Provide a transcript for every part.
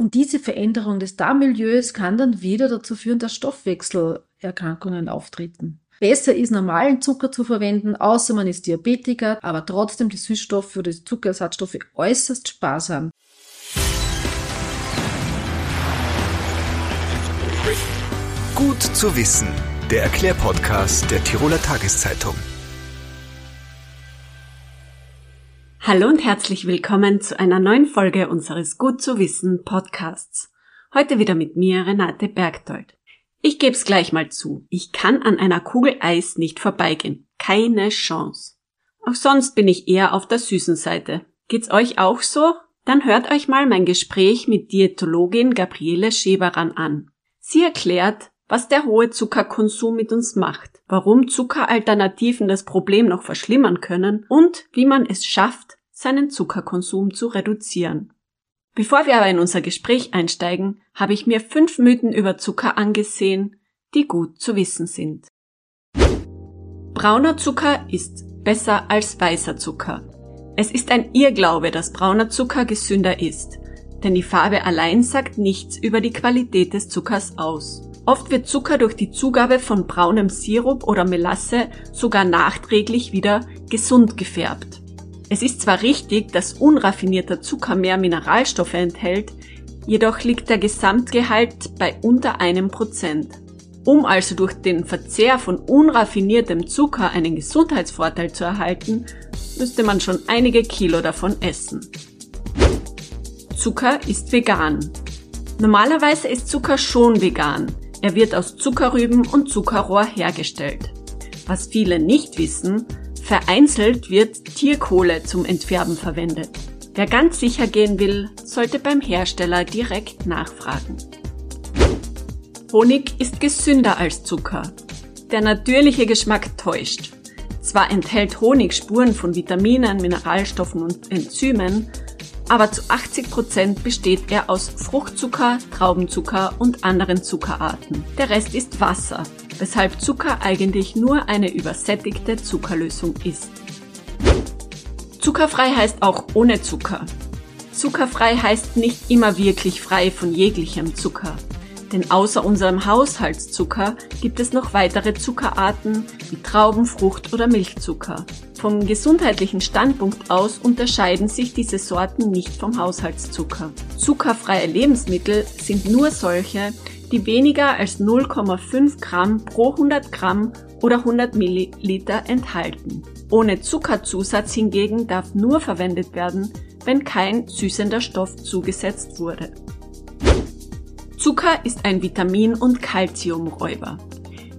Und diese Veränderung des Darmmilieus kann dann wieder dazu führen, dass Stoffwechselerkrankungen auftreten. Besser ist, normalen Zucker zu verwenden, außer man ist Diabetiker, aber trotzdem die Süßstoffe oder die Zuckerersatzstoffe äußerst sparsam. Gut zu wissen, der Erklärpodcast der Tiroler Tageszeitung. Hallo und herzlich willkommen zu einer neuen Folge unseres Gut zu wissen Podcasts. Heute wieder mit mir, Renate Bergdold. Ich geb's gleich mal zu. Ich kann an einer Kugel Eis nicht vorbeigehen. Keine Chance. Auch sonst bin ich eher auf der süßen Seite. Geht's euch auch so? Dann hört euch mal mein Gespräch mit Diätologin Gabriele Scheberan an. Sie erklärt, was der hohe Zuckerkonsum mit uns macht, warum Zuckeralternativen das Problem noch verschlimmern können und wie man es schafft, seinen Zuckerkonsum zu reduzieren. Bevor wir aber in unser Gespräch einsteigen, habe ich mir fünf Mythen über Zucker angesehen, die gut zu wissen sind. Brauner Zucker ist besser als weißer Zucker. Es ist ein Irrglaube, dass brauner Zucker gesünder ist, denn die Farbe allein sagt nichts über die Qualität des Zuckers aus. Oft wird Zucker durch die Zugabe von braunem Sirup oder Melasse sogar nachträglich wieder gesund gefärbt. Es ist zwar richtig, dass unraffinierter Zucker mehr Mineralstoffe enthält, jedoch liegt der Gesamtgehalt bei unter einem Prozent. Um also durch den Verzehr von unraffiniertem Zucker einen Gesundheitsvorteil zu erhalten, müsste man schon einige Kilo davon essen. Zucker ist vegan. Normalerweise ist Zucker schon vegan, er wird aus Zuckerrüben und Zuckerrohr hergestellt. Was viele nicht wissen, vereinzelt wird Tierkohle zum Entfärben verwendet. Wer ganz sicher gehen will, sollte beim Hersteller direkt nachfragen. Honig ist gesünder als Zucker. Der natürliche Geschmack täuscht. Zwar enthält Honig Spuren von Vitaminen, Mineralstoffen und Enzymen, aber zu 80 Prozent besteht er aus Fruchtzucker, Traubenzucker und anderen Zuckerarten. Der Rest ist Wasser, weshalb Zucker eigentlich nur eine übersättigte Zuckerlösung ist. Zuckerfrei heißt auch ohne Zucker. Zuckerfrei heißt nicht immer wirklich frei von jeglichem Zucker. Denn außer unserem Haushaltszucker gibt es noch weitere Zuckerarten wie Trauben, Frucht oder Milchzucker. Vom gesundheitlichen Standpunkt aus unterscheiden sich diese Sorten nicht vom Haushaltszucker. Zuckerfreie Lebensmittel sind nur solche, die weniger als 0,5 Gramm pro 100 Gramm oder 100 Milliliter enthalten. Ohne Zuckerzusatz hingegen darf nur verwendet werden, wenn kein süßender Stoff zugesetzt wurde. Zucker ist ein Vitamin- und Kalziumräuber.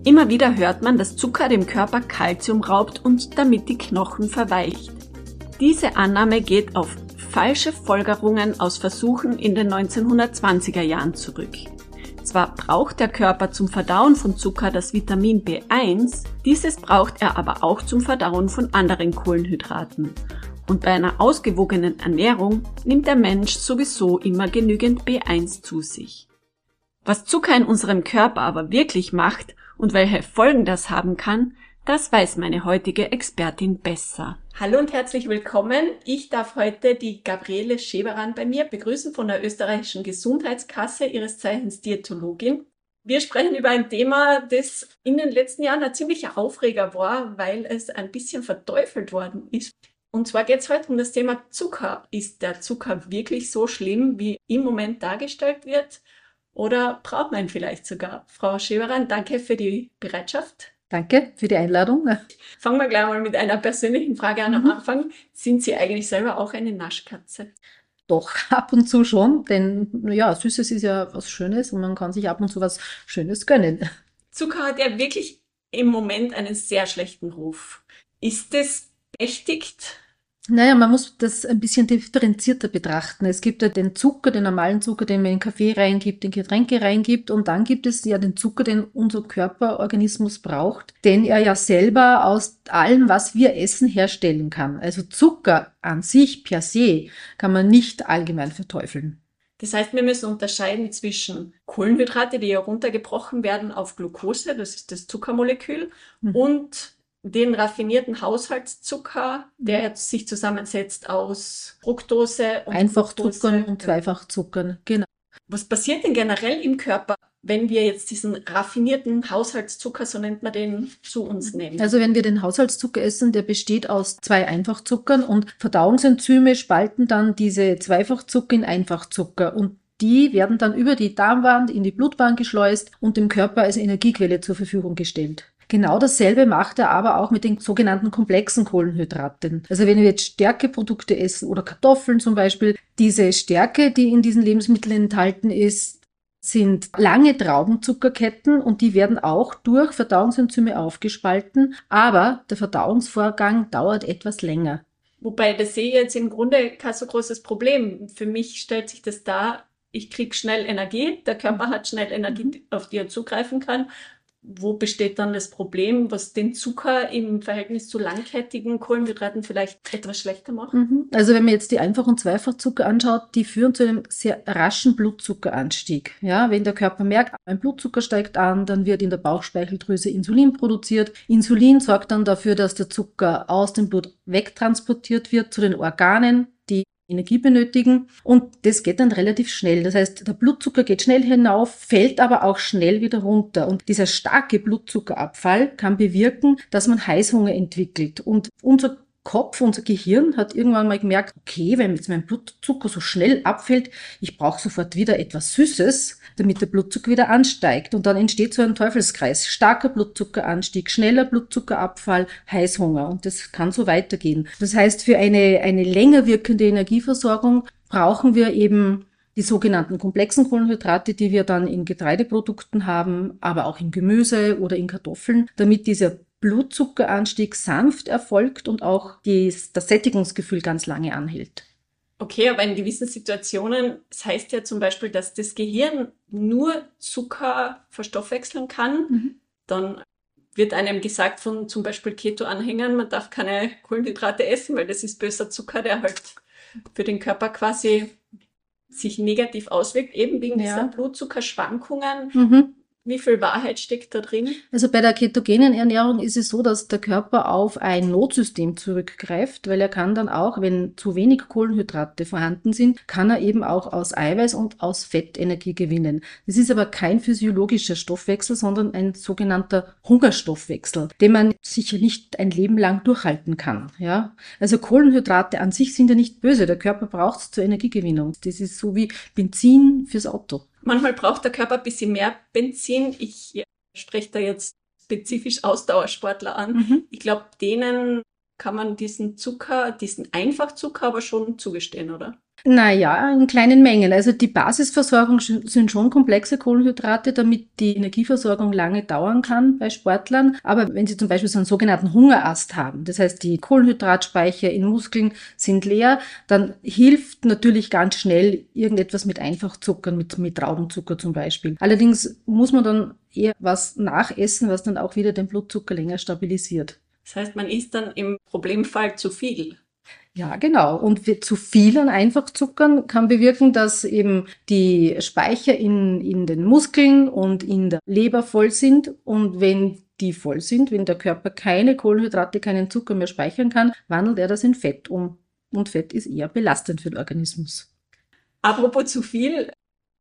Immer wieder hört man, dass Zucker dem Körper Kalzium raubt und damit die Knochen verweicht. Diese Annahme geht auf falsche Folgerungen aus Versuchen in den 1920er Jahren zurück. Zwar braucht der Körper zum Verdauen von Zucker das Vitamin B1, dieses braucht er aber auch zum Verdauen von anderen Kohlenhydraten. Und bei einer ausgewogenen Ernährung nimmt der Mensch sowieso immer genügend B1 zu sich. Was Zucker in unserem Körper aber wirklich macht und welche Folgen das haben kann, das weiß meine heutige Expertin besser. Hallo und herzlich willkommen. Ich darf heute die Gabriele Scheberan bei mir begrüßen von der österreichischen Gesundheitskasse, ihres Zeichens Diätologin. Wir sprechen über ein Thema, das in den letzten Jahren ein ziemlicher Aufreger war, weil es ein bisschen verteufelt worden ist. Und zwar geht es heute um das Thema Zucker. Ist der Zucker wirklich so schlimm, wie im Moment dargestellt wird? Oder braucht man vielleicht sogar? Frau Scheberan, danke für die Bereitschaft. Danke für die Einladung. Fangen wir gleich mal mit einer persönlichen Frage an am mhm. Anfang. Sind Sie eigentlich selber auch eine Naschkatze? Doch, ab und zu schon, denn ja, Süßes ist ja was Schönes und man kann sich ab und zu was Schönes gönnen. Zucker hat ja wirklich im Moment einen sehr schlechten Ruf. Ist es berechtigt, naja, man muss das ein bisschen differenzierter betrachten. Es gibt ja den Zucker, den normalen Zucker, den man in Kaffee reingibt, in Getränke reingibt. Und dann gibt es ja den Zucker, den unser Körperorganismus braucht, den er ja selber aus allem, was wir essen, herstellen kann. Also Zucker an sich per se kann man nicht allgemein verteufeln. Das heißt, wir müssen unterscheiden zwischen Kohlenhydrate, die ja runtergebrochen werden auf Glucose, das ist das Zuckermolekül, mhm. und den raffinierten Haushaltszucker, der jetzt sich zusammensetzt aus Fructose und Einfachzuckern und Zweifachzuckern, genau. Was passiert denn generell im Körper, wenn wir jetzt diesen raffinierten Haushaltszucker, so nennt man den, zu uns nehmen? Also wenn wir den Haushaltszucker essen, der besteht aus zwei Einfachzuckern und Verdauungsenzyme spalten dann diese Zweifachzucker in Einfachzucker und die werden dann über die Darmwand in die Blutbahn geschleust und dem Körper als Energiequelle zur Verfügung gestellt. Genau dasselbe macht er aber auch mit den sogenannten komplexen Kohlenhydraten. Also wenn wir jetzt Stärkeprodukte essen oder Kartoffeln zum Beispiel, diese Stärke, die in diesen Lebensmitteln enthalten ist, sind lange Traubenzuckerketten und die werden auch durch Verdauungsenzyme aufgespalten, aber der Verdauungsvorgang dauert etwas länger. Wobei das sehe ich jetzt im Grunde kein so großes Problem. Für mich stellt sich das dar, ich kriege schnell Energie, der Körper hat schnell Energie, mhm. auf die er zugreifen kann. Wo besteht dann das Problem, was den Zucker im Verhältnis zu langkettigen Kohlenhydraten vielleicht etwas schlechter macht? Mhm. Also wenn man jetzt die Einfach- und Zweifachzucker anschaut, die führen zu einem sehr raschen Blutzuckeranstieg. Ja, wenn der Körper merkt, mein Blutzucker steigt an, dann wird in der Bauchspeicheldrüse Insulin produziert. Insulin sorgt dann dafür, dass der Zucker aus dem Blut wegtransportiert wird zu den Organen, Energie benötigen. Und das geht dann relativ schnell. Das heißt, der Blutzucker geht schnell hinauf, fällt aber auch schnell wieder runter. Und dieser starke Blutzuckerabfall kann bewirken, dass man Heißhunger entwickelt. Und unser Kopf, unser Gehirn hat irgendwann mal gemerkt, okay, wenn jetzt mein Blutzucker so schnell abfällt, ich brauche sofort wieder etwas Süßes, damit der Blutzucker wieder ansteigt. Und dann entsteht so ein Teufelskreis. Starker Blutzuckeranstieg, schneller Blutzuckerabfall, Heißhunger. Und das kann so weitergehen. Das heißt, für eine, eine länger wirkende Energieversorgung brauchen wir eben die sogenannten komplexen Kohlenhydrate, die wir dann in Getreideprodukten haben, aber auch in Gemüse oder in Kartoffeln, damit dieser Blutzuckeranstieg sanft erfolgt und auch die, das Sättigungsgefühl ganz lange anhält. Okay, aber in gewissen Situationen, das heißt ja zum Beispiel, dass das Gehirn nur Zucker verstoffwechseln kann, mhm. dann wird einem gesagt von zum Beispiel Keto-Anhängern, man darf keine Kohlenhydrate essen, weil das ist böser Zucker, der halt für den Körper quasi sich negativ auswirkt, eben wegen ja. dieser Blutzuckerschwankungen. Mhm. Wie viel Wahrheit steckt da drin? Also bei der ketogenen Ernährung ist es so, dass der Körper auf ein Notsystem zurückgreift, weil er kann dann auch, wenn zu wenig Kohlenhydrate vorhanden sind, kann er eben auch aus Eiweiß und aus Fett Energie gewinnen. Das ist aber kein physiologischer Stoffwechsel, sondern ein sogenannter Hungerstoffwechsel, den man sicher nicht ein Leben lang durchhalten kann. Ja, also Kohlenhydrate an sich sind ja nicht böse. Der Körper braucht es zur Energiegewinnung. Das ist so wie Benzin fürs Auto. Manchmal braucht der Körper ein bisschen mehr Benzin. Ich spreche da jetzt spezifisch Ausdauersportler an. Mhm. Ich glaube, denen kann man diesen Zucker, diesen Einfachzucker aber schon zugestehen, oder? Naja, in kleinen Mengen. Also die Basisversorgung sind schon komplexe Kohlenhydrate, damit die Energieversorgung lange dauern kann bei Sportlern. Aber wenn sie zum Beispiel so einen sogenannten Hungerast haben, das heißt die Kohlenhydratspeicher in Muskeln sind leer, dann hilft natürlich ganz schnell irgendetwas mit Einfachzuckern, mit, mit Traubenzucker zum Beispiel. Allerdings muss man dann eher was nachessen, was dann auch wieder den Blutzucker länger stabilisiert. Das heißt, man isst dann im Problemfall zu viel. Ja, genau. Und zu viel an Einfachzuckern kann bewirken, dass eben die Speicher in, in den Muskeln und in der Leber voll sind. Und wenn die voll sind, wenn der Körper keine Kohlenhydrate, keinen Zucker mehr speichern kann, wandelt er das in Fett um. Und Fett ist eher belastend für den Organismus. Apropos zu viel,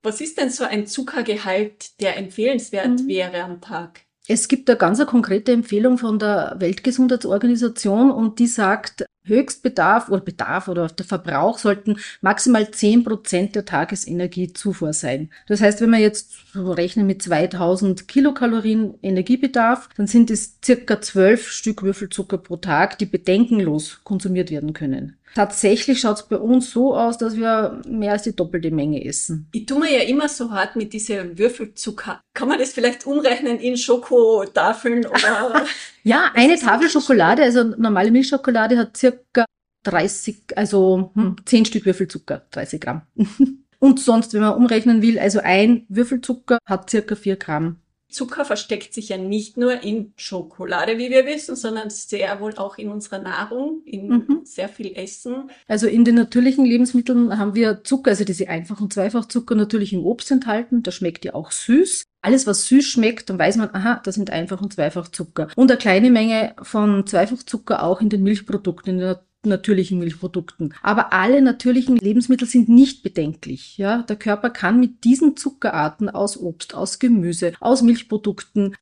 was ist denn so ein Zuckergehalt, der empfehlenswert mhm. wäre am Tag? Es gibt eine ganz konkrete Empfehlung von der Weltgesundheitsorganisation und die sagt, Höchstbedarf oder Bedarf oder der Verbrauch sollten maximal zehn Prozent der Tagesenergiezufuhr sein. Das heißt, wenn wir jetzt rechnen mit 2000 Kilokalorien Energiebedarf, dann sind es circa zwölf Stück Würfelzucker pro Tag, die bedenkenlos konsumiert werden können. Tatsächlich schaut es bei uns so aus, dass wir mehr als die doppelte Menge essen. Ich tue mir ja immer so hart mit diesem Würfelzucker. Kann man das vielleicht umrechnen in Schokotafeln oder? ja, eine Tafel Schokolade, also normale Milchschokolade hat circa 30, also hm, 10 Stück Würfelzucker, 30 Gramm. Und sonst, wenn man umrechnen will, also ein Würfelzucker hat circa 4 Gramm Zucker versteckt sich ja nicht nur in Schokolade, wie wir wissen, sondern sehr wohl auch in unserer Nahrung, in mhm. sehr viel Essen. Also in den natürlichen Lebensmitteln haben wir Zucker, also diese Einfach- und Zweifachzucker natürlich im Obst enthalten. Das schmeckt ja auch süß. Alles, was süß schmeckt, dann weiß man, aha, das sind Einfach- und Zweifachzucker. Und eine kleine Menge von Zweifachzucker auch in den Milchprodukten, in den natürlichen Milchprodukten. Aber alle natürlichen Lebensmittel sind nicht bedenklich. Ja, der Körper kann mit diesen Zuckerarten aus Obst, aus Gemüse, aus Milchprodukten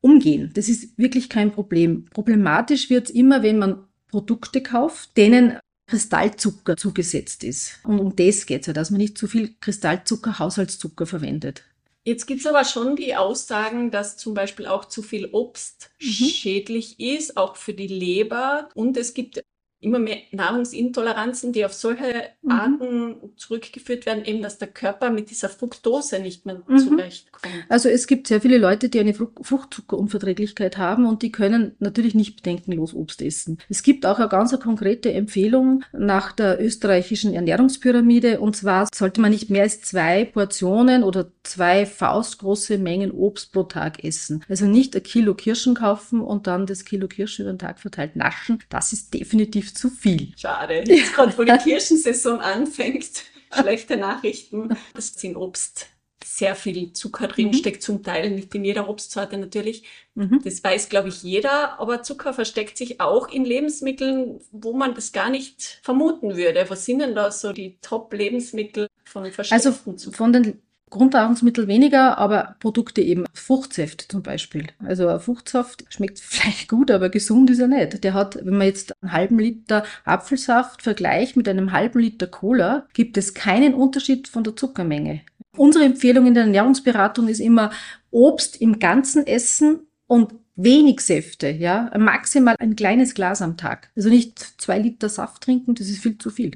umgehen. Das ist wirklich kein Problem. Problematisch wird es immer, wenn man Produkte kauft, denen Kristallzucker zugesetzt ist. Und um das geht es ja, dass man nicht zu viel Kristallzucker, Haushaltszucker verwendet. Jetzt gibt es aber schon die Aussagen, dass zum Beispiel auch zu viel Obst mhm. schädlich ist, auch für die Leber. Und es gibt immer mehr Nahrungsintoleranzen, die auf solche mhm. Arten zurückgeführt werden, eben dass der Körper mit dieser Fructose nicht mehr mhm. zurechtkommt. Also es gibt sehr viele Leute, die eine Fruchtzuckerunverträglichkeit haben und die können natürlich nicht bedenkenlos Obst essen. Es gibt auch eine ganz konkrete Empfehlung nach der österreichischen Ernährungspyramide und zwar sollte man nicht mehr als zwei Portionen oder zwei faustgroße Mengen Obst pro Tag essen. Also nicht ein Kilo Kirschen kaufen und dann das Kilo Kirschen über den Tag verteilt naschen. Das ist definitiv zu viel. Schade. Jetzt gerade, wo die Kirschensaison anfängt, schlechte Nachrichten. Das sind Obst sehr viel Zucker drin mhm. steckt, zum Teil nicht in jeder Obstsorte natürlich. Mhm. Das weiß, glaube ich, jeder, aber Zucker versteckt sich auch in Lebensmitteln, wo man das gar nicht vermuten würde. Was sind denn da so die Top-Lebensmittel von Also von den Grundnahrungsmittel weniger, aber Produkte eben. Fruchtsäfte zum Beispiel. Also ein Fruchtsaft schmeckt vielleicht gut, aber gesund ist er nicht. Der hat, wenn man jetzt einen halben Liter Apfelsaft vergleicht mit einem halben Liter Cola, gibt es keinen Unterschied von der Zuckermenge. Unsere Empfehlung in der Ernährungsberatung ist immer Obst im Ganzen essen und wenig Säfte, ja, maximal ein kleines Glas am Tag. Also nicht zwei Liter Saft trinken, das ist viel zu viel.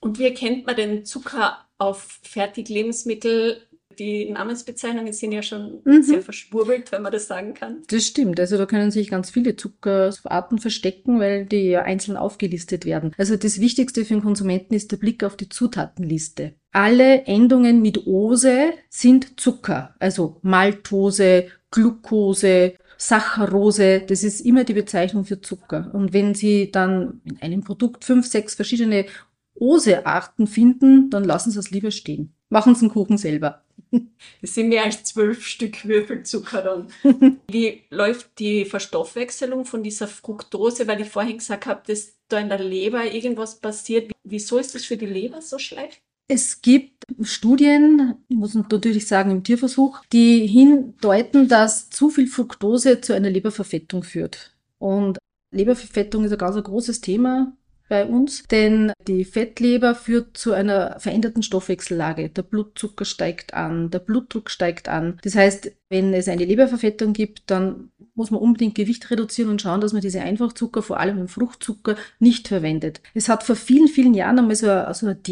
Und wie erkennt man den Zucker auf Fertiglebensmittel? Die Namensbezeichnungen sind ja schon mhm. sehr verschwurbelt, wenn man das sagen kann. Das stimmt. Also da können sich ganz viele Zuckerarten verstecken, weil die ja einzeln aufgelistet werden. Also das Wichtigste für den Konsumenten ist der Blick auf die Zutatenliste. Alle Endungen mit Ose sind Zucker, also Maltose, Glucose, Saccharose, das ist immer die Bezeichnung für Zucker. Und wenn Sie dann in einem Produkt fünf, sechs verschiedene Ose-Arten finden, dann lassen Sie es lieber stehen. Machen Sie den Kuchen selber. Das sind mehr als zwölf Stück Würfelzucker dann. Wie läuft die Verstoffwechselung von dieser Fructose? Weil ich vorhin gesagt habe, dass da in der Leber irgendwas passiert. Wieso ist das für die Leber so schlecht? Es gibt Studien, muss man natürlich sagen im Tierversuch, die hindeuten, dass zu viel Fructose zu einer Leberverfettung führt. Und Leberverfettung ist ein ganz großes Thema bei uns, denn die Fettleber führt zu einer veränderten Stoffwechsellage. Der Blutzucker steigt an, der Blutdruck steigt an. Das heißt, wenn es eine Leberverfettung gibt, dann muss man unbedingt Gewicht reduzieren und schauen, dass man diese Einfachzucker, vor allem den Fruchtzucker, nicht verwendet. Es hat vor vielen, vielen Jahren einmal so eine, so eine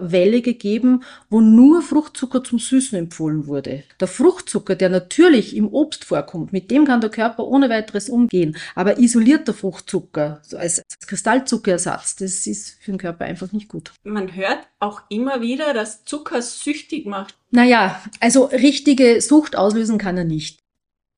Diätwelle gegeben, wo nur Fruchtzucker zum Süßen empfohlen wurde. Der Fruchtzucker, der natürlich im Obst vorkommt, mit dem kann der Körper ohne weiteres umgehen. Aber isolierter Fruchtzucker, so als Kristallzuckerersatz, das ist für den Körper einfach nicht gut. Man hört auch immer wieder, dass Zucker süchtig macht. Naja, also richtige Sucht auslösen kann er nicht.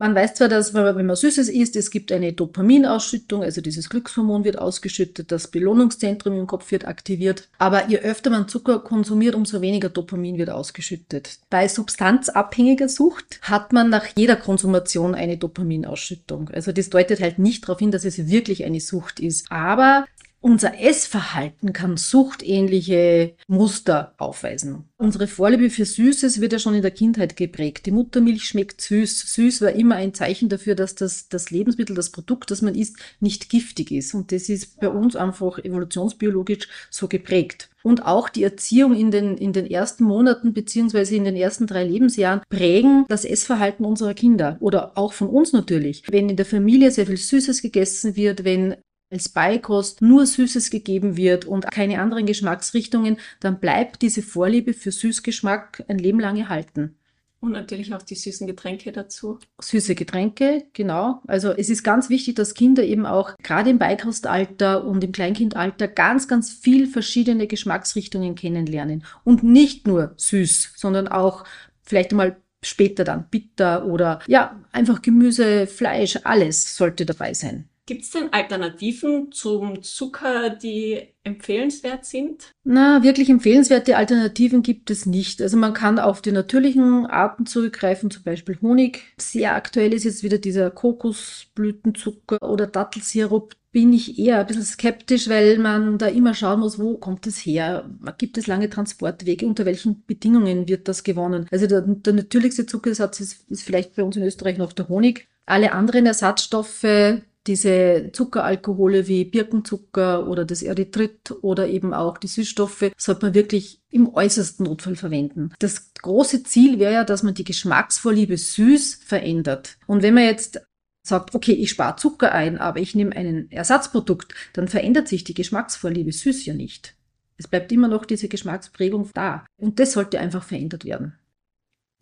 Man weiß zwar, dass wenn man Süßes isst, es gibt eine Dopaminausschüttung, also dieses Glückshormon wird ausgeschüttet, das Belohnungszentrum im Kopf wird aktiviert. Aber je öfter man Zucker konsumiert, umso weniger Dopamin wird ausgeschüttet. Bei substanzabhängiger Sucht hat man nach jeder Konsumation eine Dopaminausschüttung. Also das deutet halt nicht darauf hin, dass es wirklich eine Sucht ist. Aber unser Essverhalten kann suchtähnliche Muster aufweisen. Unsere Vorliebe für Süßes wird ja schon in der Kindheit geprägt. Die Muttermilch schmeckt süß. Süß war immer ein Zeichen dafür, dass das, das Lebensmittel, das Produkt, das man isst, nicht giftig ist. Und das ist bei uns einfach evolutionsbiologisch so geprägt. Und auch die Erziehung in den, in den ersten Monaten beziehungsweise in den ersten drei Lebensjahren prägen das Essverhalten unserer Kinder oder auch von uns natürlich. Wenn in der Familie sehr viel Süßes gegessen wird, wenn als Beikost nur Süßes gegeben wird und keine anderen Geschmacksrichtungen, dann bleibt diese Vorliebe für Süßgeschmack ein Leben lang erhalten. Und natürlich auch die süßen Getränke dazu. Süße Getränke, genau. Also es ist ganz wichtig, dass Kinder eben auch gerade im Beikostalter und im Kleinkindalter ganz, ganz viel verschiedene Geschmacksrichtungen kennenlernen. Und nicht nur süß, sondern auch vielleicht mal später dann bitter oder ja, einfach Gemüse, Fleisch, alles sollte dabei sein. Gibt es denn Alternativen zum Zucker, die empfehlenswert sind? Na, wirklich empfehlenswerte Alternativen gibt es nicht. Also man kann auf die natürlichen Arten zurückgreifen, zum Beispiel Honig. Sehr aktuell ist jetzt wieder dieser Kokosblütenzucker oder Dattelsirup. Bin ich eher ein bisschen skeptisch, weil man da immer schauen muss, wo kommt es her? Gibt es lange Transportwege? Unter welchen Bedingungen wird das gewonnen? Also der, der natürlichste Zuckersatz ist, ist vielleicht bei uns in Österreich noch der Honig. Alle anderen Ersatzstoffe diese Zuckeralkohole wie Birkenzucker oder das Erythrit oder eben auch die Süßstoffe sollte man wirklich im äußersten Notfall verwenden. Das große Ziel wäre ja, dass man die Geschmacksvorliebe süß verändert. Und wenn man jetzt sagt, okay, ich spare Zucker ein, aber ich nehme ein Ersatzprodukt, dann verändert sich die Geschmacksvorliebe süß ja nicht. Es bleibt immer noch diese Geschmacksprägung da. Und das sollte einfach verändert werden.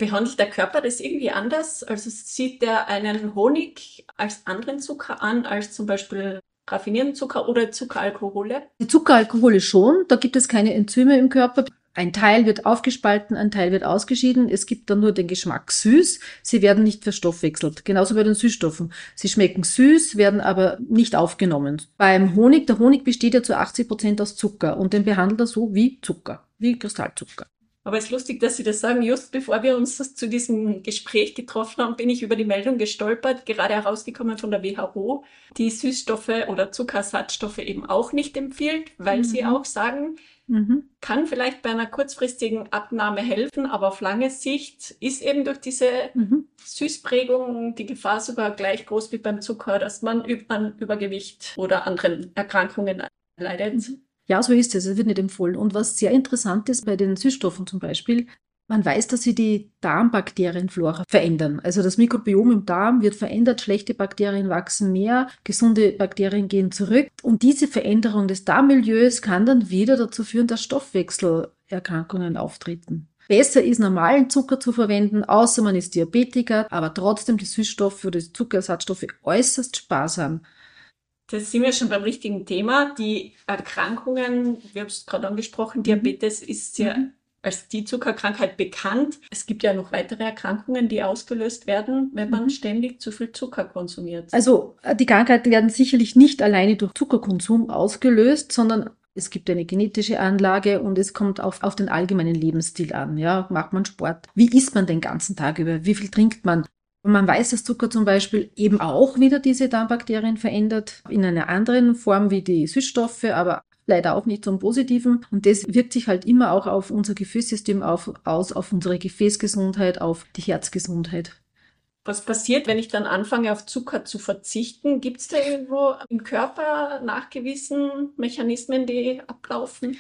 Behandelt der Körper das irgendwie anders? Also sieht der einen Honig als anderen Zucker an, als zum Beispiel raffinierten Zucker oder Zuckeralkohole? Die Zuckeralkohole schon, da gibt es keine Enzyme im Körper. Ein Teil wird aufgespalten, ein Teil wird ausgeschieden. Es gibt dann nur den Geschmack süß. Sie werden nicht verstoffwechselt. Genauso bei den Süßstoffen. Sie schmecken süß, werden aber nicht aufgenommen. Beim Honig, der Honig besteht ja zu 80 Prozent aus Zucker und den behandelt er so wie Zucker, wie Kristallzucker. Aber es ist lustig, dass Sie das sagen. Just bevor wir uns zu diesem Gespräch getroffen haben, bin ich über die Meldung gestolpert, gerade herausgekommen von der WHO, die Süßstoffe oder Zuckersatzstoffe eben auch nicht empfiehlt, weil mhm. sie auch sagen, mhm. kann vielleicht bei einer kurzfristigen Abnahme helfen, aber auf lange Sicht ist eben durch diese mhm. Süßprägung die Gefahr sogar gleich groß wie beim Zucker, dass man an Übergewicht oder anderen Erkrankungen leidet. Ja, so ist es. Es wird nicht empfohlen. Und was sehr interessant ist bei den Süßstoffen zum Beispiel, man weiß, dass sie die Darmbakterienflora verändern. Also das Mikrobiom im Darm wird verändert, schlechte Bakterien wachsen mehr, gesunde Bakterien gehen zurück. Und diese Veränderung des Darmmilieus kann dann wieder dazu führen, dass Stoffwechselerkrankungen auftreten. Besser ist, normalen Zucker zu verwenden, außer man ist Diabetiker, aber trotzdem die Süßstoffe oder die Zuckerersatzstoffe äußerst sparsam. Das sind wir schon beim richtigen Thema. Die Erkrankungen, wir haben es gerade angesprochen, Diabetes ist ja mhm. als die Zuckerkrankheit bekannt. Es gibt ja noch weitere Erkrankungen, die ausgelöst werden, wenn man mhm. ständig zu viel Zucker konsumiert. Also äh, die Krankheiten werden sicherlich nicht alleine durch Zuckerkonsum ausgelöst, sondern es gibt eine genetische Anlage und es kommt auf, auf den allgemeinen Lebensstil an. Ja, macht man Sport? Wie isst man den ganzen Tag über? Wie viel trinkt man? Und man weiß, dass Zucker zum Beispiel eben auch wieder diese Darmbakterien verändert, in einer anderen Form wie die Süßstoffe, aber leider auch nicht zum Positiven. Und das wirkt sich halt immer auch auf unser Gefäßsystem auf, aus, auf unsere Gefäßgesundheit, auf die Herzgesundheit. Was passiert, wenn ich dann anfange, auf Zucker zu verzichten? Gibt es da irgendwo im Körper nachgewiesen Mechanismen, die ablaufen?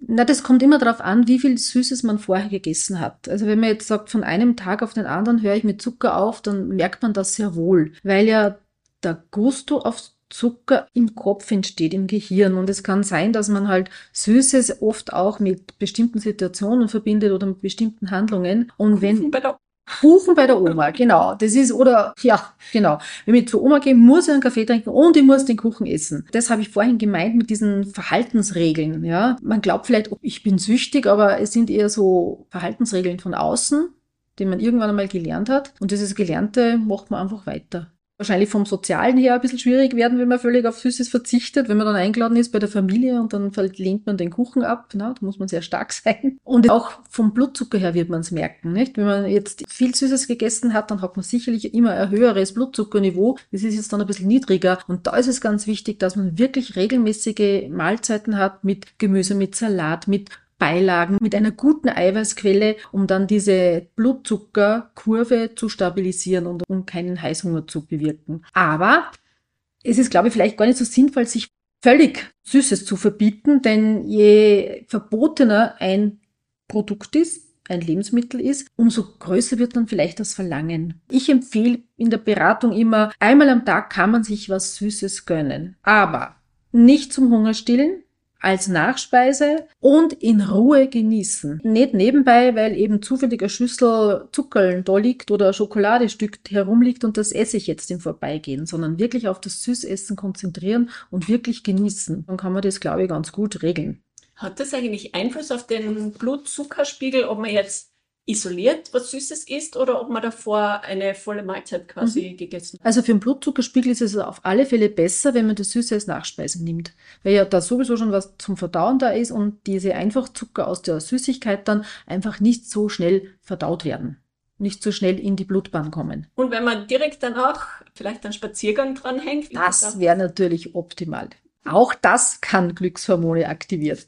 Na, das kommt immer darauf an, wie viel Süßes man vorher gegessen hat. Also wenn man jetzt sagt, von einem Tag auf den anderen höre ich mit Zucker auf, dann merkt man das sehr wohl, weil ja der Gusto auf Zucker im Kopf entsteht, im Gehirn. Und es kann sein, dass man halt Süßes oft auch mit bestimmten Situationen verbindet oder mit bestimmten Handlungen. Und wenn, bei der Kuchen bei der Oma, genau. Das ist, oder, ja, genau. Wenn ich zur Oma gehe, muss ich einen Kaffee trinken und ich muss den Kuchen essen. Das habe ich vorhin gemeint mit diesen Verhaltensregeln, ja. Man glaubt vielleicht, ich bin süchtig, aber es sind eher so Verhaltensregeln von außen, die man irgendwann einmal gelernt hat. Und dieses Gelernte macht man einfach weiter wahrscheinlich vom Sozialen her ein bisschen schwierig werden, wenn man völlig auf Süßes verzichtet, wenn man dann eingeladen ist bei der Familie und dann lehnt man den Kuchen ab. Na, da muss man sehr stark sein. Und auch vom Blutzucker her wird man es merken. Nicht? Wenn man jetzt viel Süßes gegessen hat, dann hat man sicherlich immer ein höheres Blutzuckerniveau. Das ist jetzt dann ein bisschen niedriger. Und da ist es ganz wichtig, dass man wirklich regelmäßige Mahlzeiten hat mit Gemüse, mit Salat, mit Beilagen mit einer guten Eiweißquelle, um dann diese Blutzuckerkurve zu stabilisieren und um keinen Heißhunger zu bewirken. Aber es ist, glaube ich, vielleicht gar nicht so sinnvoll, sich völlig Süßes zu verbieten, denn je verbotener ein Produkt ist, ein Lebensmittel ist, umso größer wird dann vielleicht das Verlangen. Ich empfehle in der Beratung immer, einmal am Tag kann man sich was Süßes gönnen, aber nicht zum Hungerstillen, als Nachspeise und in Ruhe genießen. Nicht nebenbei, weil eben zufällig eine Schüssel Zuckerl da liegt oder ein Schokoladestück herumliegt und das esse ich jetzt im Vorbeigehen, sondern wirklich auf das Süßessen konzentrieren und wirklich genießen. Dann kann man das, glaube ich, ganz gut regeln. Hat das eigentlich Einfluss auf den Blutzuckerspiegel, ob man jetzt isoliert was Süßes isst oder ob man davor eine volle Mahlzeit quasi mhm. gegessen hat. Also für den Blutzuckerspiegel ist es auf alle Fälle besser, wenn man das Süße als Nachspeise nimmt, weil ja da sowieso schon was zum Verdauen da ist und diese Einfachzucker aus der Süßigkeit dann einfach nicht so schnell verdaut werden nicht so schnell in die Blutbahn kommen. Und wenn man direkt danach vielleicht einen Spaziergang dranhängt? Das wäre natürlich optimal. Auch das kann Glückshormone aktivieren.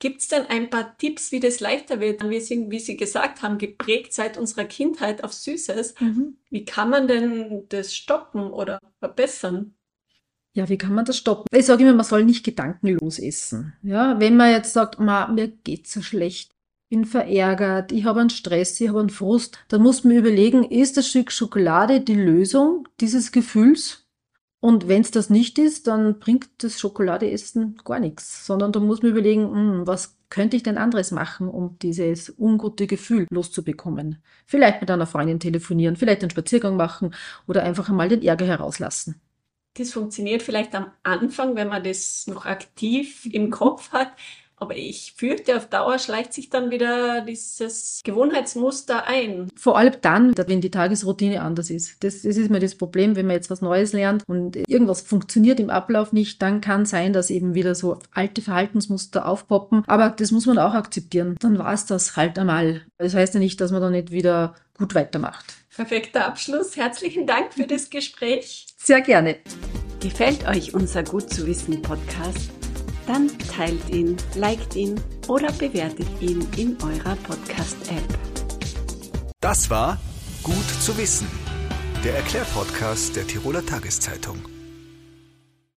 Gibt es denn ein paar Tipps, wie das leichter wird? Wir sind, wie Sie gesagt haben, geprägt seit unserer Kindheit auf Süßes. Mhm. Wie kann man denn das stoppen oder verbessern? Ja, wie kann man das stoppen? Ich sage immer, man soll nicht gedankenlos essen. Ja, wenn man jetzt sagt, mir geht's so schlecht, bin verärgert, ich habe einen Stress, ich habe einen Frust, dann muss man überlegen, ist das Stück Schokolade die Lösung dieses Gefühls? Und wenn es das nicht ist, dann bringt das Schokoladeessen gar nichts, sondern da muss man überlegen, hm, was könnte ich denn anderes machen, um dieses ungute Gefühl loszubekommen? Vielleicht mit einer Freundin telefonieren, vielleicht einen Spaziergang machen oder einfach einmal den Ärger herauslassen. Das funktioniert vielleicht am Anfang, wenn man das noch aktiv im Kopf hat. Aber ich fürchte, auf Dauer schleicht sich dann wieder dieses Gewohnheitsmuster ein. Vor allem dann, wenn die Tagesroutine anders ist. Das, das ist mir das Problem, wenn man jetzt was Neues lernt und irgendwas funktioniert im Ablauf nicht, dann kann sein, dass eben wieder so alte Verhaltensmuster aufpoppen. Aber das muss man auch akzeptieren. Dann war es das halt einmal. Das heißt ja nicht, dass man dann nicht wieder gut weitermacht. Perfekter Abschluss. Herzlichen Dank für das Gespräch. Sehr gerne. Gefällt euch unser Gut zu wissen Podcast? Dann teilt ihn, liked ihn oder bewertet ihn in eurer Podcast-App. Das war Gut zu wissen, der Erklärpodcast der Tiroler Tageszeitung.